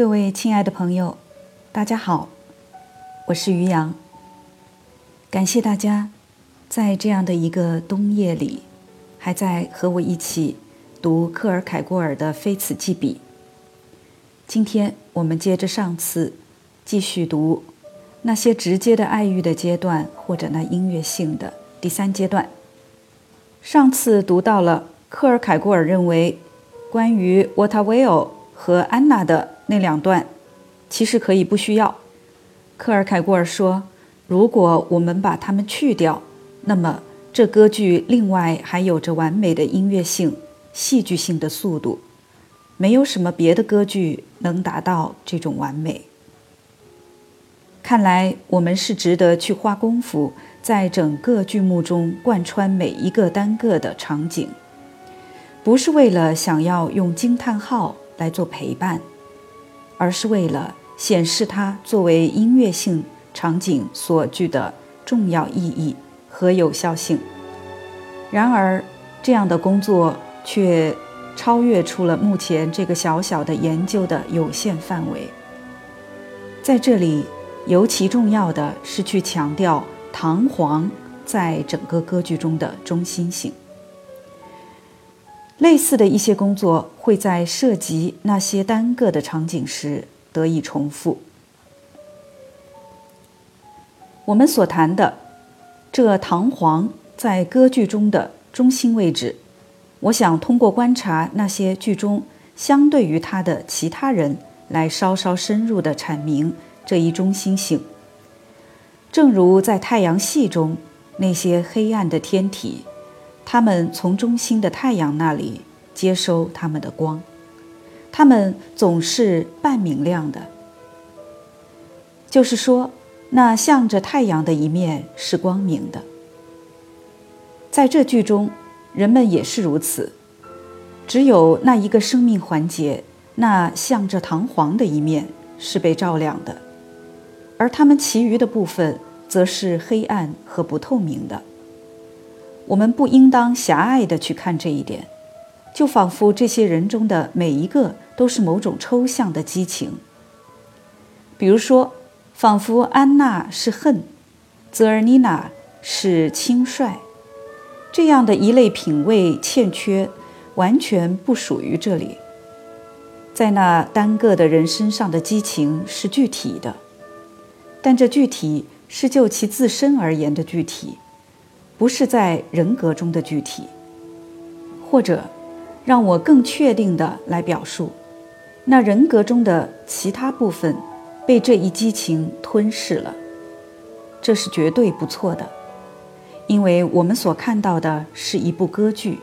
各位亲爱的朋友，大家好，我是于洋。感谢大家在这样的一个冬夜里，还在和我一起读克尔凯郭尔的《非此即彼》。今天我们接着上次继续读那些直接的爱欲的阶段，或者那音乐性的第三阶段。上次读到了克尔凯郭尔认为关于沃塔维欧和安娜的。那两段其实可以不需要。克尔凯郭尔说：“如果我们把它们去掉，那么这歌剧另外还有着完美的音乐性、戏剧性的速度，没有什么别的歌剧能达到这种完美。看来我们是值得去花功夫，在整个剧目中贯穿每一个单个的场景，不是为了想要用惊叹号来做陪伴。”而是为了显示它作为音乐性场景所具的重要意义和有效性。然而，这样的工作却超越出了目前这个小小的研究的有限范围。在这里，尤其重要的是去强调唐璜在整个歌剧中的中心性。类似的一些工作会在涉及那些单个的场景时得以重复。我们所谈的这堂皇在歌剧中的中心位置，我想通过观察那些剧中相对于他的其他人来稍稍深入的阐明这一中心性。正如在太阳系中那些黑暗的天体。他们从中心的太阳那里接收他们的光，他们总是半明亮的。就是说，那向着太阳的一面是光明的。在这剧中，人们也是如此，只有那一个生命环节，那向着堂皇的一面是被照亮的，而他们其余的部分则是黑暗和不透明的。我们不应当狭隘地去看这一点，就仿佛这些人中的每一个都是某种抽象的激情。比如说，仿佛安娜是恨，泽尔妮娜是轻率，这样的一类品味欠缺，完全不属于这里。在那单个的人身上的激情是具体的，但这具体是就其自身而言的具体。不是在人格中的具体，或者让我更确定的来表述，那人格中的其他部分被这一激情吞噬了，这是绝对不错的，因为我们所看到的是一部歌剧，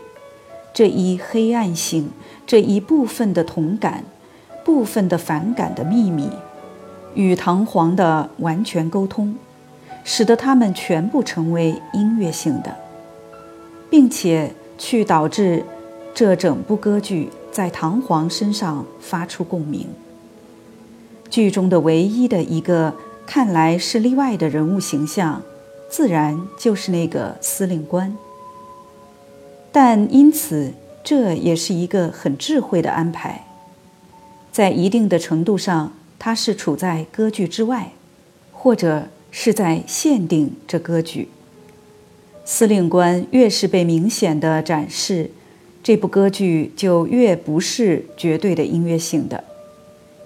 这一黑暗性，这一部分的同感，部分的反感的秘密，与堂皇的完全沟通。使得他们全部成为音乐性的，并且去导致这整部歌剧在唐璜身上发出共鸣。剧中的唯一的一个看来是例外的人物形象，自然就是那个司令官。但因此，这也是一个很智慧的安排。在一定的程度上，他是处在歌剧之外，或者。是在限定这歌剧。司令官越是被明显的展示，这部歌剧就越不是绝对的音乐性的，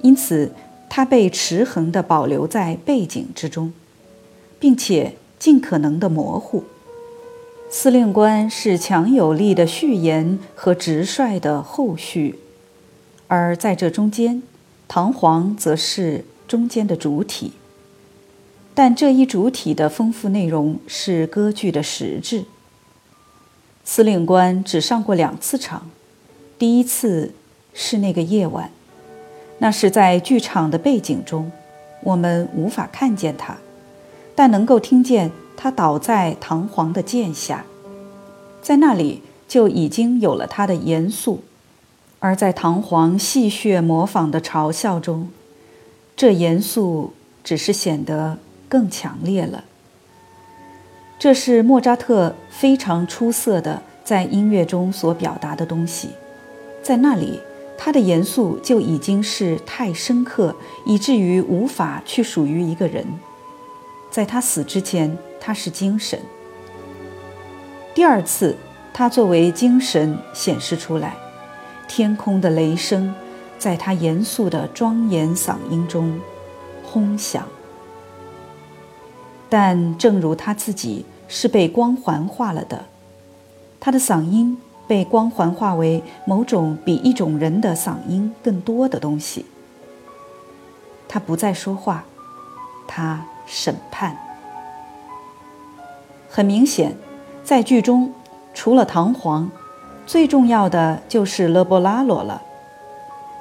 因此它被持恒地保留在背景之中，并且尽可能的模糊。司令官是强有力的序言和直率的后续，而在这中间，唐璜则是中间的主体。但这一主体的丰富内容是歌剧的实质。司令官只上过两次场，第一次是那个夜晚，那是在剧场的背景中，我们无法看见他，但能够听见他倒在堂皇的剑下，在那里就已经有了他的严肃，而在堂皇戏谑模仿的嘲笑中，这严肃只是显得。更强烈了。这是莫扎特非常出色的在音乐中所表达的东西，在那里，他的严肃就已经是太深刻，以至于无法去属于一个人。在他死之前，他是精神。第二次，他作为精神显示出来，天空的雷声在他严肃的庄严嗓音中轰响。但正如他自己是被光环化了的，他的嗓音被光环化为某种比一种人的嗓音更多的东西。他不再说话，他审判。很明显，在剧中，除了唐璜，最重要的就是勒波拉罗了。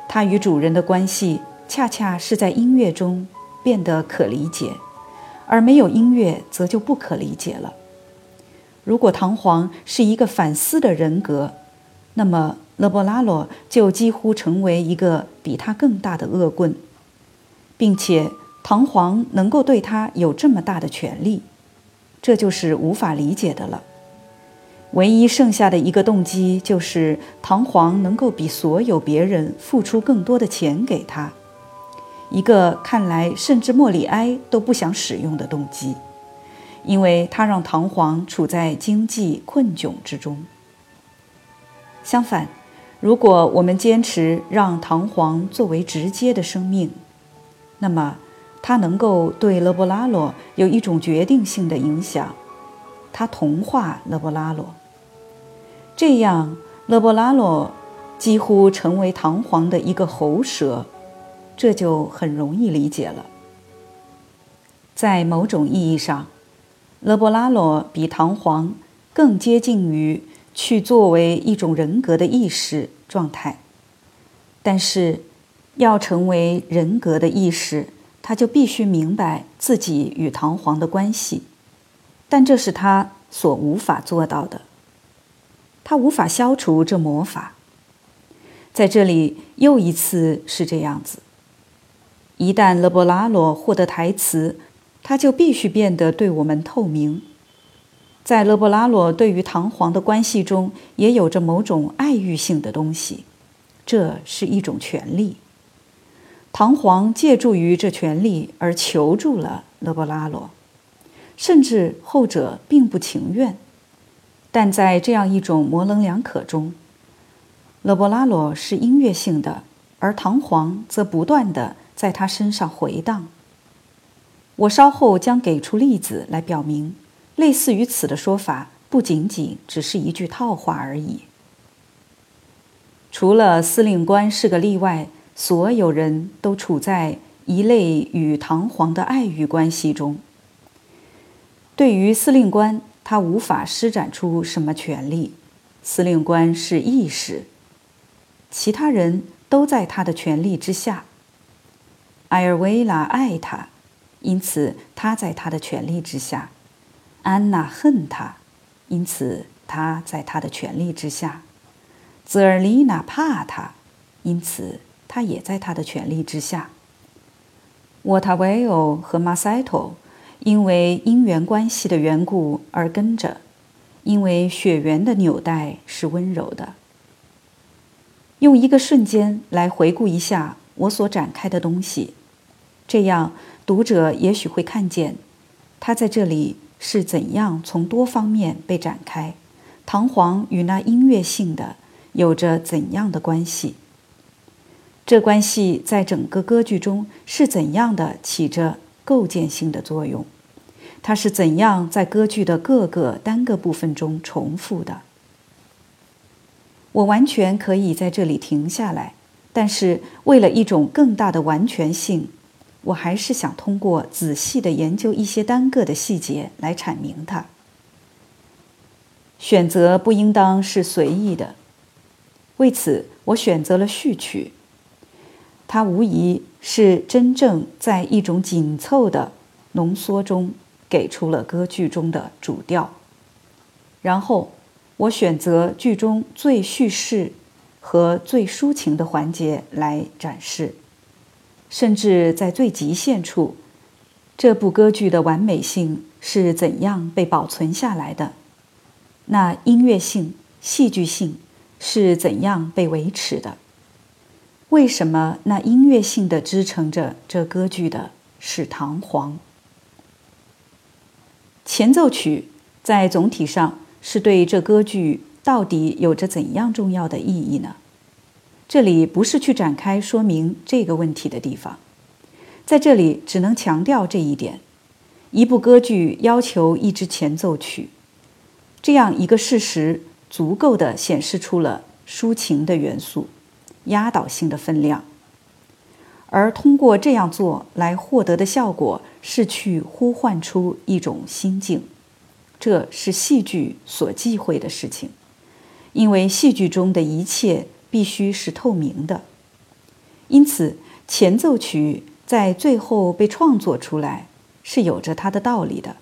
他与主人的关系，恰恰是在音乐中变得可理解。而没有音乐，则就不可理解了。如果唐璜是一个反思的人格，那么勒波拉罗就几乎成为一个比他更大的恶棍，并且唐璜能够对他有这么大的权利，这就是无法理解的了。唯一剩下的一个动机就是唐璜能够比所有别人付出更多的钱给他。一个看来甚至莫里埃都不想使用的动机，因为它让唐璜处在经济困窘之中。相反，如果我们坚持让唐璜作为直接的生命，那么他能够对勒布拉罗有一种决定性的影响，他同化勒布拉罗，这样勒布拉罗几乎成为唐璜的一个喉舌。这就很容易理解了。在某种意义上，勒波拉罗比唐璜更接近于去作为一种人格的意识状态。但是，要成为人格的意识，他就必须明白自己与唐璜的关系。但这是他所无法做到的。他无法消除这魔法。在这里，又一次是这样子。一旦勒波拉罗获得台词，他就必须变得对我们透明。在勒波拉罗对于唐璜的关系中，也有着某种爱欲性的东西，这是一种权利。唐璜借助于这权利而求助了勒波拉罗，甚至后者并不情愿。但在这样一种模棱两可中，勒波拉罗是音乐性的，而唐璜则不断的。在他身上回荡。我稍后将给出例子来表明，类似于此的说法不仅仅只是一句套话而已。除了司令官是个例外，所有人都处在一类与堂皇的爱欲关系中。对于司令官，他无法施展出什么权利。司令官是意识，其他人都在他的权力之下。埃尔维拉爱他，因此他在他的权力之下；安娜恨他，因此他在他的权力之下；泽尔丽娜怕他，因此他也在他的权力之下。沃塔维欧和马塞托因为姻缘关系的缘故而跟着，因为血缘的纽带是温柔的。用一个瞬间来回顾一下我所展开的东西。这样，读者也许会看见，他在这里是怎样从多方面被展开，唐璜与那音乐性的有着怎样的关系？这关系在整个歌剧中是怎样的起着构建性的作用？它是怎样在歌剧的各个单个部分中重复的？我完全可以在这里停下来，但是为了一种更大的完全性。我还是想通过仔细的研究一些单个的细节来阐明它。选择不应当是随意的，为此我选择了序曲。它无疑是真正在一种紧凑的浓缩中给出了歌剧中的主调。然后我选择剧中最叙事和最抒情的环节来展示。甚至在最极限处，这部歌剧的完美性是怎样被保存下来的？那音乐性、戏剧性是怎样被维持的？为什么那音乐性的支撑着这歌剧的是堂皇？前奏曲在总体上是对这歌剧到底有着怎样重要的意义呢？这里不是去展开说明这个问题的地方，在这里只能强调这一点：一部歌剧要求一支前奏曲，这样一个事实，足够的显示出了抒情的元素、压倒性的分量，而通过这样做来获得的效果是去呼唤出一种心境，这是戏剧所忌讳的事情，因为戏剧中的一切。必须是透明的，因此前奏曲在最后被创作出来是有着它的道理的。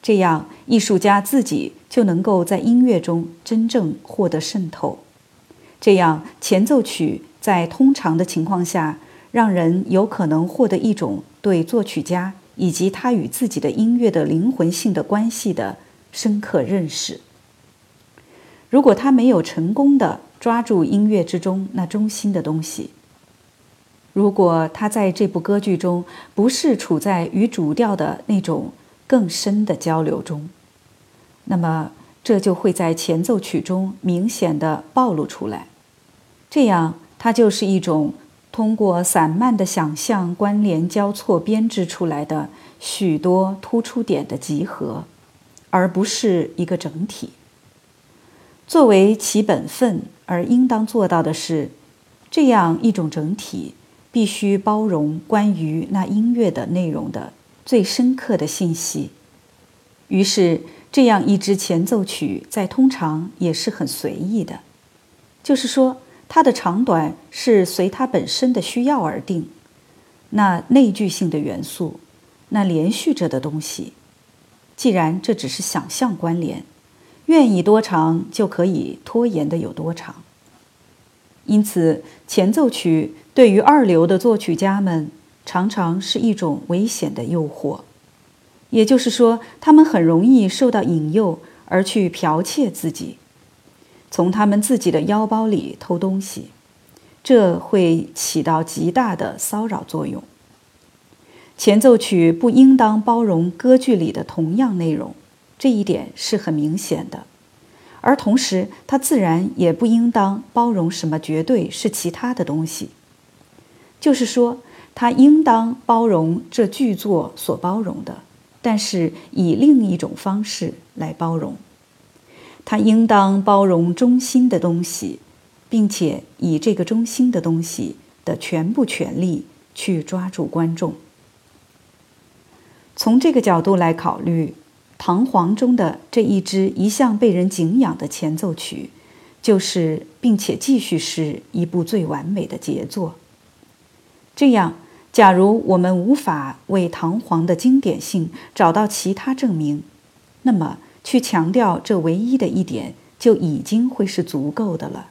这样，艺术家自己就能够在音乐中真正获得渗透。这样，前奏曲在通常的情况下，让人有可能获得一种对作曲家以及他与自己的音乐的灵魂性的关系的深刻认识。如果他没有成功的抓住音乐之中那中心的东西，如果他在这部歌剧中不是处在与主调的那种更深的交流中，那么这就会在前奏曲中明显的暴露出来。这样，它就是一种通过散漫的想象关联交错编织出来的许多突出点的集合，而不是一个整体。作为其本分而应当做到的是，这样一种整体必须包容关于那音乐的内容的最深刻的信息。于是，这样一支前奏曲在通常也是很随意的，就是说，它的长短是随它本身的需要而定。那内聚性的元素，那连续着的东西，既然这只是想象关联。愿意多长就可以拖延的有多长。因此，前奏曲对于二流的作曲家们常常是一种危险的诱惑，也就是说，他们很容易受到引诱而去剽窃自己，从他们自己的腰包里偷东西，这会起到极大的骚扰作用。前奏曲不应当包容歌剧里的同样内容。这一点是很明显的，而同时，它自然也不应当包容什么绝对是其他的东西。就是说，它应当包容这剧作所包容的，但是以另一种方式来包容。它应当包容中心的东西，并且以这个中心的东西的全部权力去抓住观众。从这个角度来考虑。唐皇中的这一支一向被人敬仰的前奏曲，就是并且继续是一部最完美的杰作。这样，假如我们无法为唐皇的经典性找到其他证明，那么去强调这唯一的一点就已经会是足够的了，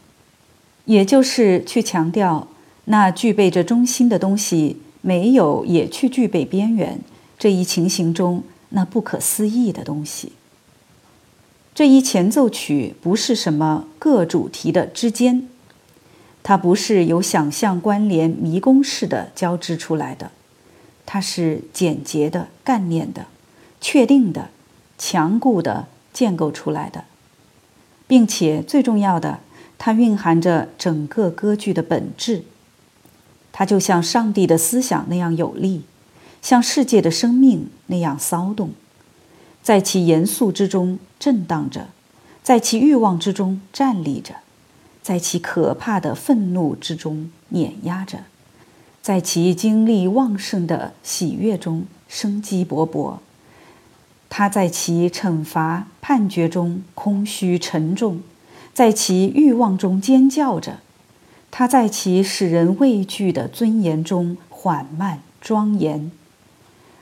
也就是去强调那具备着中心的东西没有也去具备边缘这一情形中。那不可思议的东西。这一前奏曲不是什么各主题的之间，它不是由想象关联迷宫式的交织出来的，它是简洁的、干练的、确定的、强固的建构出来的，并且最重要的，它蕴含着整个歌剧的本质。它就像上帝的思想那样有力。像世界的生命那样骚动，在其严肃之中震荡着，在其欲望之中站立着，在其可怕的愤怒之中碾压着，在其精力旺盛的喜悦中生机勃勃。他在其惩罚判决中空虚沉重，在其欲望中尖叫着，他在其使人畏惧的尊严中缓慢庄严。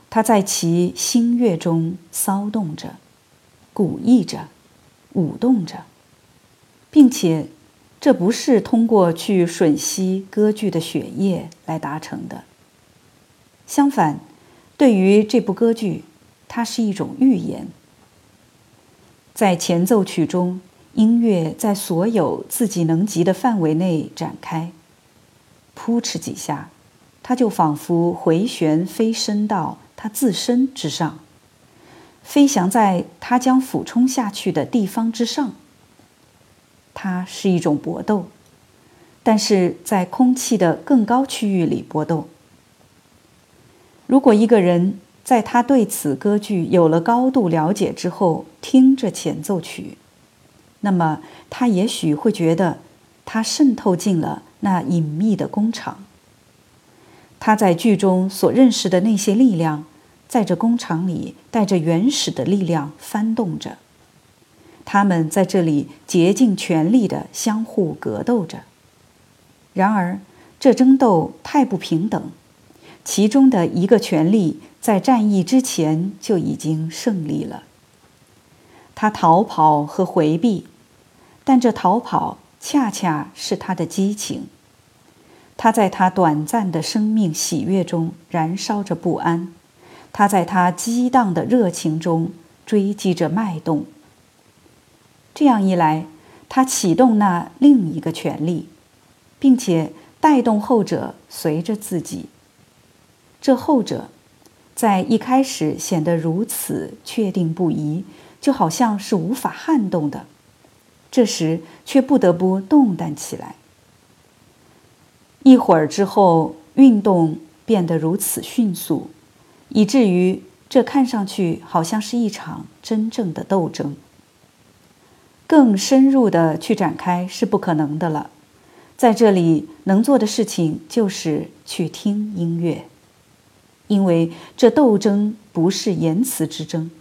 他在其心月中骚动着，鼓意着，舞动着，并且，这不是通过去吮吸歌剧的血液来达成的。相反，对于这部歌剧，它是一种预言。在前奏曲中，音乐在所有自己能及的范围内展开，扑哧几下，它就仿佛回旋飞升到它自身之上，飞翔在它将俯冲下去的地方之上。它是一种搏斗，但是在空气的更高区域里搏斗。如果一个人在他对此歌剧有了高度了解之后，听着前奏曲，那么他也许会觉得他渗透进了那隐秘的工厂。他在剧中所认识的那些力量，在这工厂里带着原始的力量翻动着。他们在这里竭尽全力地相互格斗着。然而，这争斗太不平等，其中的一个权力在战役之前就已经胜利了。他逃跑和回避，但这逃跑恰恰是他的激情。他在他短暂的生命喜悦中燃烧着不安，他在他激荡的热情中追击着脉动。这样一来，他启动那另一个权利，并且带动后者随着自己。这后者，在一开始显得如此确定不移，就好像是无法撼动的；这时却不得不动弹起来。一会儿之后，运动变得如此迅速，以至于这看上去好像是一场真正的斗争。更深入的去展开是不可能的了，在这里能做的事情就是去听音乐，因为这斗争不是言辞之争，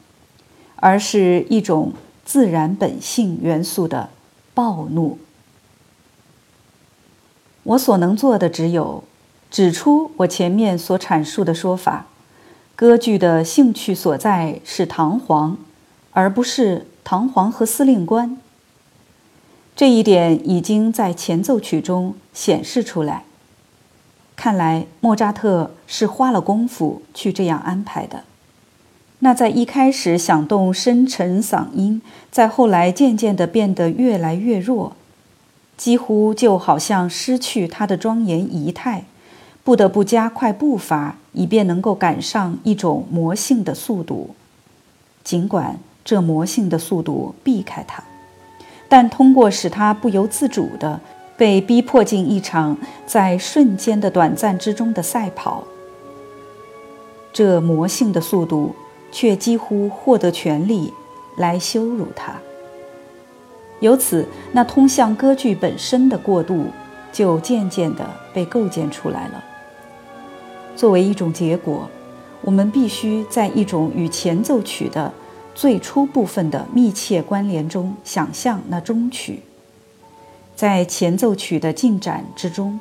而是一种自然本性元素的暴怒。我所能做的只有指出我前面所阐述的说法：歌剧的兴趣所在是唐璜，而不是。唐璜和司令官，这一点已经在前奏曲中显示出来。看来莫扎特是花了功夫去这样安排的。那在一开始响动深沉嗓音，在后来渐渐地变得越来越弱，几乎就好像失去他的庄严仪态，不得不加快步伐，以便能够赶上一种魔性的速度。尽管。这魔性的速度避开他，但通过使他不由自主的被逼迫进一场在瞬间的短暂之中的赛跑，这魔性的速度却几乎获得权利来羞辱他。由此，那通向歌剧本身的过渡就渐渐的被构建出来了。作为一种结果，我们必须在一种与前奏曲的。最初部分的密切关联中，想象那中曲，在前奏曲的进展之中，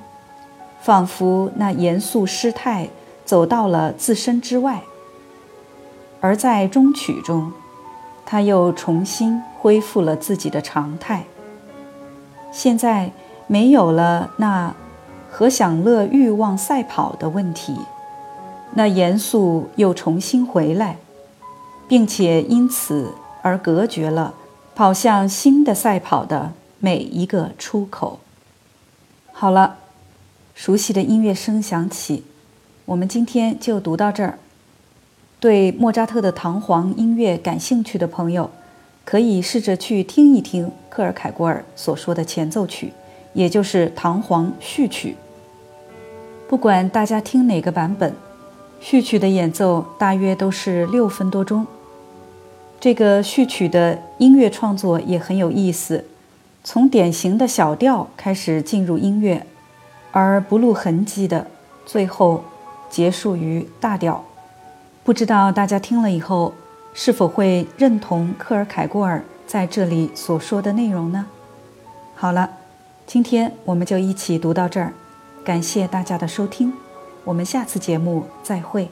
仿佛那严肃失态走到了自身之外；而在中曲中，他又重新恢复了自己的常态。现在没有了那和享乐欲望赛跑的问题，那严肃又重新回来。并且因此而隔绝了跑向新的赛跑的每一个出口。好了，熟悉的音乐声响起，我们今天就读到这儿。对莫扎特的唐璜音乐感兴趣的朋友，可以试着去听一听克尔凯郭尔所说的前奏曲，也就是唐璜序曲。不管大家听哪个版本，序曲的演奏大约都是六分多钟。这个序曲的音乐创作也很有意思，从典型的小调开始进入音乐，而不露痕迹的，最后结束于大调。不知道大家听了以后是否会认同克尔凯郭尔在这里所说的内容呢？好了，今天我们就一起读到这儿，感谢大家的收听，我们下次节目再会。